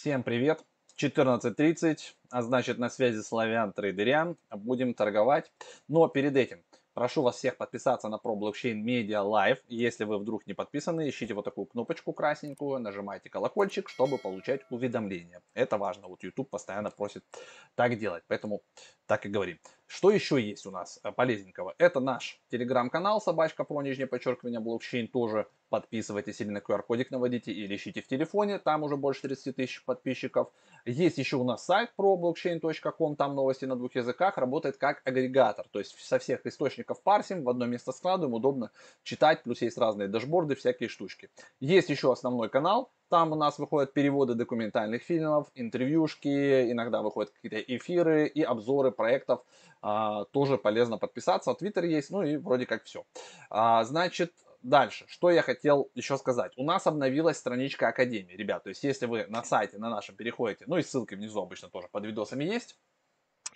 Всем привет! 14.30, а значит на связи Славян Трейдерян. Будем торговать. Но перед этим прошу вас всех подписаться на Pro Blockchain Media Live. Если вы вдруг не подписаны, ищите вот такую кнопочку красненькую, нажимайте колокольчик, чтобы получать уведомления. Это важно. Вот YouTube постоянно просит так делать, поэтому так и говорим. Что еще есть у нас э, полезненького? Это наш телеграм-канал собачка про нижнее подчеркивание блокчейн. Тоже подписывайтесь или на QR-кодик наводите, или ищите в телефоне. Там уже больше 30 тысяч подписчиков. Есть еще у нас сайт про blockchain.com. Там новости на двух языках. Работает как агрегатор. То есть со всех источников парсим, в одно место складываем. Удобно читать. Плюс есть разные дашборды, всякие штучки. Есть еще основной канал там у нас выходят переводы документальных фильмов, интервьюшки, иногда выходят какие-то эфиры и обзоры проектов. А, тоже полезно подписаться. Твиттер есть, ну и вроде как все. А, значит, дальше, что я хотел еще сказать. У нас обновилась страничка Академии, ребят. То есть, если вы на сайте, на нашем переходите, ну и ссылки внизу обычно тоже под видосами есть,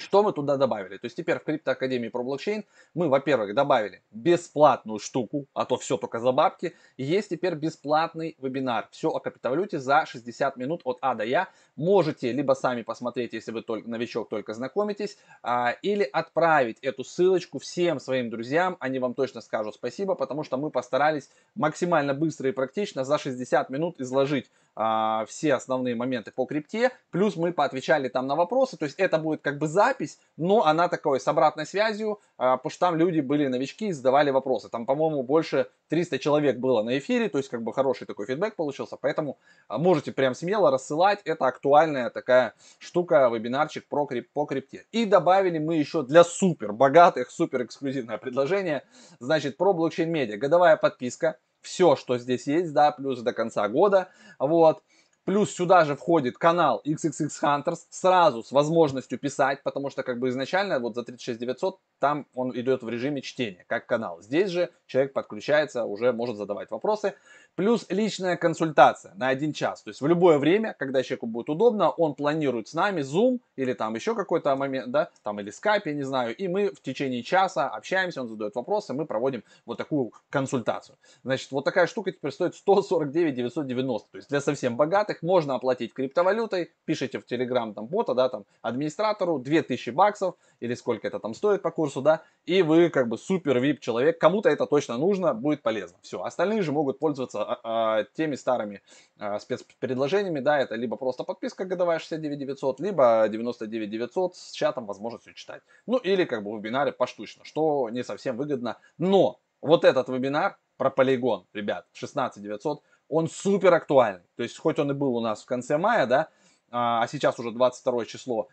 что мы туда добавили? То есть теперь в криптоакадемии про блокчейн мы, во-первых, добавили бесплатную штуку, а то все только за бабки. И есть теперь бесплатный вебинар. Все о криптовалюте за 60 минут от А до Я. Можете либо сами посмотреть, если вы только новичок, только знакомитесь, а, или отправить эту ссылочку всем своим друзьям. Они вам точно скажут спасибо, потому что мы постарались максимально быстро и практично за 60 минут изложить а, все основные моменты по крипте. Плюс мы поотвечали там на вопросы. То есть это будет как бы запись, но она такой с обратной связью, а, потому что там люди были новички и задавали вопросы. Там, по-моему, больше 300 человек было на эфире, то есть как бы хороший такой фидбэк получился. Поэтому а, можете прям смело рассылать. Это актуальная такая штука, вебинарчик про крип, по крипте. И добавили мы еще для супер богатых, супер эксклюзивное предложение. Значит, про блокчейн медиа. Годовая подписка все, что здесь есть, да, плюс до конца года, вот. Плюс сюда же входит канал XXX Hunters сразу с возможностью писать, потому что как бы изначально вот за 36 900 там он идет в режиме чтения, как канал. Здесь же человек подключается, уже может задавать вопросы. Плюс личная консультация на один час. То есть в любое время, когда человеку будет удобно, он планирует с нами Zoom или там еще какой-то момент, да, там или Skype, я не знаю, и мы в течение часа общаемся, он задает вопросы, мы проводим вот такую консультацию. Значит, вот такая штука теперь стоит 149 990. То есть для совсем богатых можно оплатить криптовалютой, пишите в Telegram там бота, да, там администратору 2000 баксов или сколько это там стоит по курсу, да, и вы как бы супер VIP человек, кому-то это точно нужно, будет полезно. Все, остальные же могут пользоваться а, а, теми старыми а, спецпредложениями, да, это либо просто подписка годовая 69 900, либо 99 900 с чатом возможностью читать. Ну или как бы вебинары поштучно, что не совсем выгодно. Но вот этот вебинар про полигон, ребят, 16 900, он супер актуальный. То есть хоть он и был у нас в конце мая, да, а сейчас уже 22 число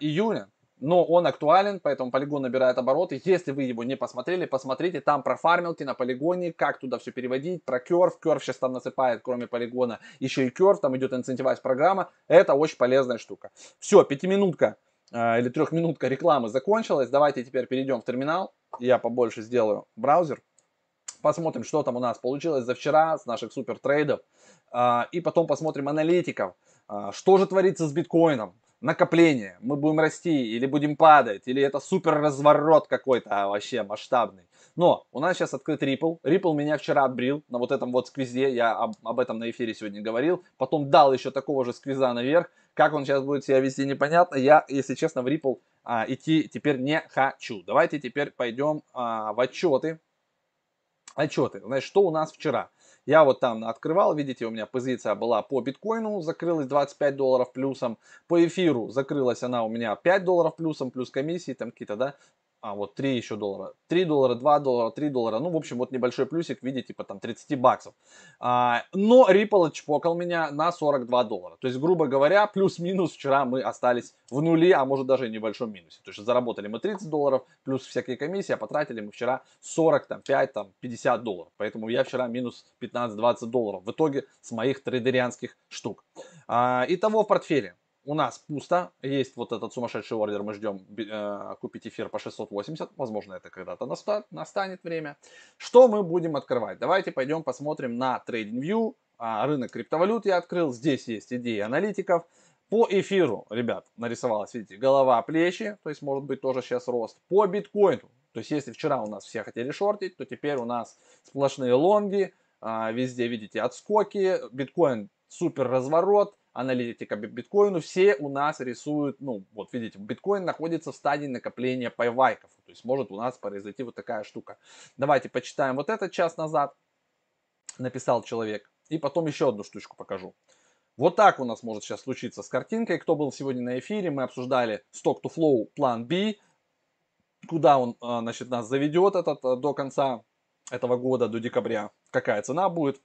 июня, но он актуален, поэтому полигон набирает обороты. Если вы его не посмотрели, посмотрите, там про фармилки на полигоне, как туда все переводить, про керв. Керв сейчас там насыпает, кроме полигона, еще и керв, там идет инцентивайз программа. Это очень полезная штука. Все, пятиминутка э, или трехминутка рекламы закончилась. Давайте теперь перейдем в терминал. Я побольше сделаю браузер. Посмотрим, что там у нас получилось за вчера с наших супер трейдов. Э, и потом посмотрим аналитиков. Э, что же творится с биткоином? накопление, мы будем расти или будем падать, или это супер разворот какой-то а, вообще масштабный. Но у нас сейчас открыт Ripple. Ripple меня вчера отбрил на вот этом вот сквизе. Я об, об этом на эфире сегодня говорил. Потом дал еще такого же сквиза наверх. Как он сейчас будет себя вести, непонятно. Я, если честно, в Ripple а, идти теперь не хочу. Давайте теперь пойдем а, в отчеты. Отчеты. Значит, что у нас вчера? Я вот там открывал, видите, у меня позиция была по биткоину, закрылась 25 долларов плюсом. По эфиру закрылась она у меня 5 долларов плюсом, плюс комиссии там какие-то, да а вот 3 еще доллара, 3 доллара, 2 доллара, 3 доллара, ну, в общем, вот небольшой плюсик в виде, типа, там, 30 баксов. А, но Ripple чпокал меня на 42 доллара. То есть, грубо говоря, плюс-минус вчера мы остались в нуле, а может даже и небольшом минусе. То есть, заработали мы 30 долларов, плюс всякие комиссии, а потратили мы вчера 40, там, 5, там, 50 долларов. Поэтому я вчера минус 15-20 долларов в итоге с моих трейдерианских штук. А, итого в портфеле у нас пусто, есть вот этот сумасшедший ордер, мы ждем э, купить эфир по 680, возможно это когда-то наста настанет время. Что мы будем открывать? Давайте пойдем посмотрим на TradingView, а, рынок криптовалют я открыл, здесь есть идеи аналитиков. По эфиру, ребят, нарисовалась, видите, голова, плечи, то есть может быть тоже сейчас рост. По биткоину, то есть если вчера у нас все хотели шортить, то теперь у нас сплошные лонги, а, везде видите отскоки, биткоин супер разворот, аналитика биткоину, все у нас рисуют, ну, вот видите, биткоин находится в стадии накопления пайвайков. То есть может у нас произойти вот такая штука. Давайте почитаем вот этот час назад, написал человек. И потом еще одну штучку покажу. Вот так у нас может сейчас случиться с картинкой. Кто был сегодня на эфире, мы обсуждали Stock to Flow план B, куда он а, значит, нас заведет этот а, до конца этого года, до декабря, какая цена будет.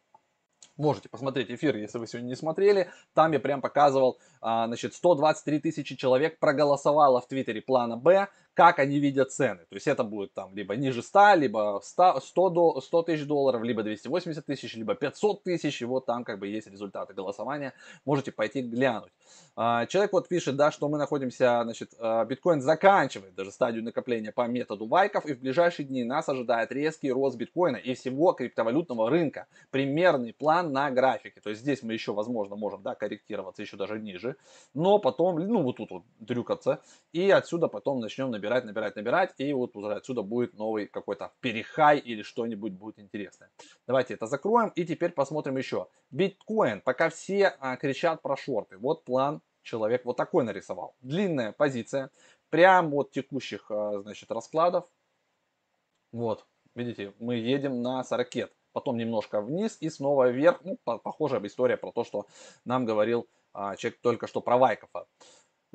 Можете посмотреть эфир, если вы сегодня не смотрели. Там я прям показывал, а, значит, 123 тысячи человек проголосовало в Твиттере плана Б как они видят цены. То есть это будет там либо ниже 100, либо 100, 100, 100 тысяч долларов, либо 280 тысяч, либо 500 тысяч. И вот там как бы есть результаты голосования. Можете пойти глянуть. А, человек вот пишет, да, что мы находимся, значит, а, биткоин заканчивает даже стадию накопления по методу вайков. И в ближайшие дни нас ожидает резкий рост биткоина и всего криптовалютного рынка. Примерный план на графике. То есть здесь мы еще, возможно, можем, да, корректироваться еще даже ниже. Но потом, ну вот тут вот дрюкаться. И отсюда потом начнем набирать набирать, набирать, набирать, и вот уже отсюда будет новый какой-то перехай или что-нибудь будет интересное. Давайте это закроем, и теперь посмотрим еще. Биткоин, пока все а, кричат про шорты, вот план человек вот такой нарисовал. Длинная позиция, прям от текущих, а, значит, раскладов. Вот, видите, мы едем на 40 потом немножко вниз и снова вверх. Ну, похожая история про то, что нам говорил а, человек только что про Вайкова.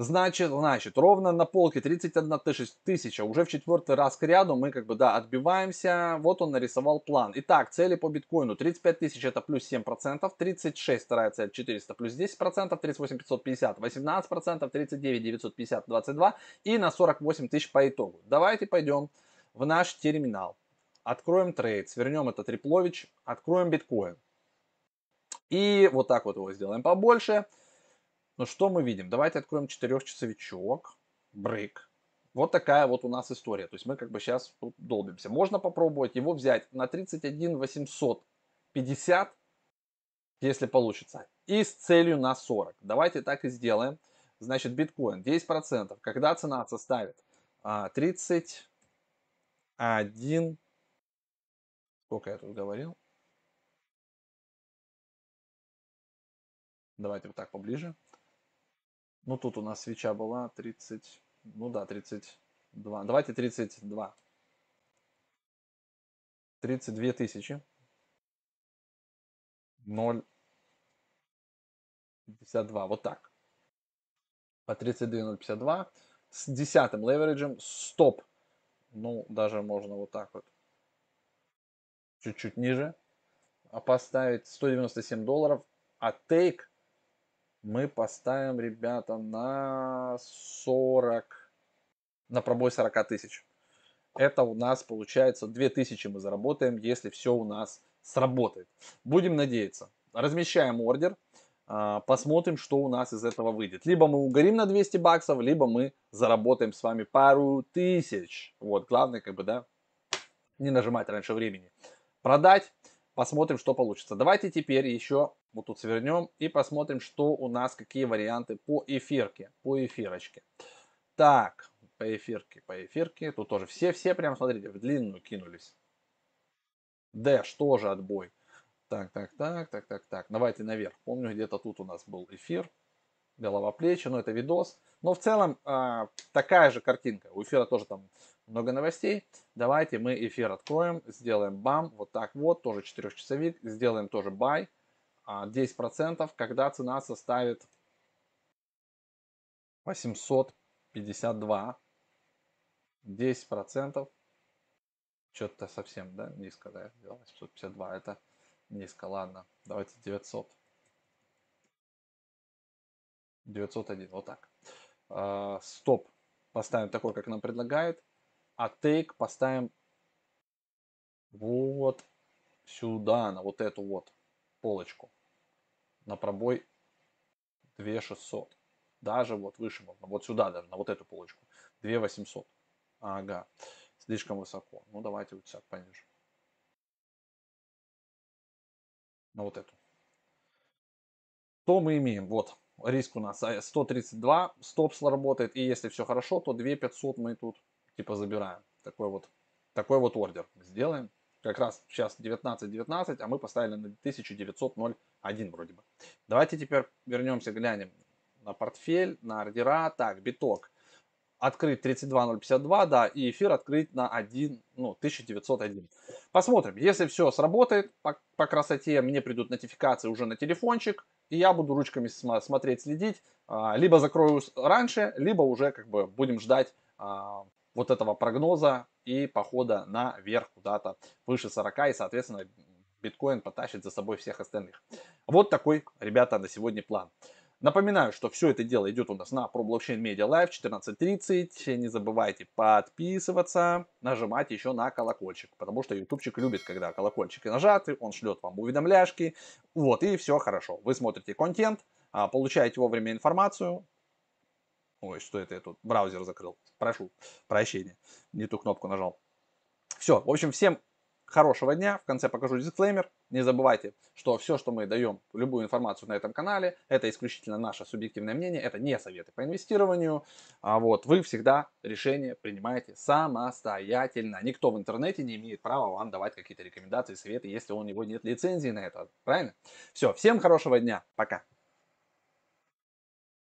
Значит, значит, ровно на полке 31 тысяча. Уже в четвертый раз к ряду мы как бы, да, отбиваемся. Вот он нарисовал план. Итак, цели по биткоину. 35 тысяч это плюс 7%, 36 вторая цель 400 плюс 10%, 38 550 18%, 39 950 22 и на 48 тысяч по итогу. Давайте пойдем в наш терминал. Откроем трейд, свернем этот Риплович, откроем биткоин. И вот так вот его сделаем побольше. Ну что мы видим? Давайте откроем четырехчасовичок, брейк. Вот такая вот у нас история. То есть мы как бы сейчас долбимся. Можно попробовать его взять на 31 850, если получится. И с целью на 40. Давайте так и сделаем. Значит, биткоин 10%. Когда цена составит 31... Сколько я тут говорил? Давайте вот так поближе. Ну, тут у нас свеча была 30, ну да, 32. Давайте 32. 32 тысячи. 0. 52. Вот так. По 32,052. С десятым левериджем стоп. Ну, даже можно вот так вот. Чуть-чуть ниже. А поставить 197 долларов. А тейк мы поставим, ребята, на 40, на пробой 40 тысяч. Это у нас получается 2000 мы заработаем, если все у нас сработает. Будем надеяться. Размещаем ордер, а, посмотрим, что у нас из этого выйдет. Либо мы угорим на 200 баксов, либо мы заработаем с вами пару тысяч. Вот, главное, как бы, да, не нажимать раньше времени. Продать, посмотрим, что получится. Давайте теперь еще вот тут свернем и посмотрим, что у нас, какие варианты по эфирке, по эфирочке. Так, по эфирке, по эфирке. Тут тоже все-все прям, смотрите, в длинную кинулись. Дэш тоже отбой. Так, так, так, так, так, так. Давайте наверх. Помню, где-то тут у нас был эфир. Голова плечи, но это видос. Но в целом э, такая же картинка. У эфира тоже там много новостей. Давайте мы эфир откроем, сделаем бам, вот так вот, тоже 4-часовик. Сделаем тоже бай. 10%, когда цена составит 852, 10%, что-то совсем, да, низко, да, 852, это низко, ладно, давайте 900. 901, вот так. А, стоп поставим такой, как нам предлагают, а тейк поставим вот сюда, на вот эту вот полочку на пробой 2600. Даже вот выше можно, вот сюда даже, на вот эту полочку. 2800. Ага, слишком высоко. Ну, давайте вот так пониже. На вот эту. Что мы имеем? Вот, риск у нас 132, э, стоп сработает. И если все хорошо, то 2500 мы тут типа забираем. Такой вот, такой вот ордер сделаем. как раз сейчас 19.19, а мы поставили на 1900.01 вроде бы. Давайте теперь вернемся, глянем на портфель, на ордера. Так, биток открыть 32052, да, и эфир открыть на 1, ну, 1901. Посмотрим, если все сработает по, по красоте, мне придут нотификации уже на телефончик, и я буду ручками смотреть, следить, а, либо закрою раньше, либо уже как бы будем ждать а, вот этого прогноза и похода наверх куда-то выше 40, и, соответственно, биткоин потащит за собой всех остальных. Вот такой, ребята, на сегодня план. Напоминаю, что все это дело идет у нас на ProBlockchain Media Live 14.30. Не забывайте подписываться, нажимать еще на колокольчик, потому что ютубчик любит, когда колокольчики нажаты, он шлет вам уведомляшки. Вот, и все хорошо. Вы смотрите контент, а, получаете вовремя информацию. Ой, что это я тут браузер закрыл. Прошу прощения, не ту кнопку нажал. Все, в общем, всем хорошего дня. В конце покажу дисклеймер. Не забывайте, что все, что мы даем, любую информацию на этом канале, это исключительно наше субъективное мнение, это не советы по инвестированию. А вот вы всегда решение принимаете самостоятельно. Никто в интернете не имеет права вам давать какие-то рекомендации, советы, если у него нет лицензии на это. Правильно? Все, всем хорошего дня. Пока.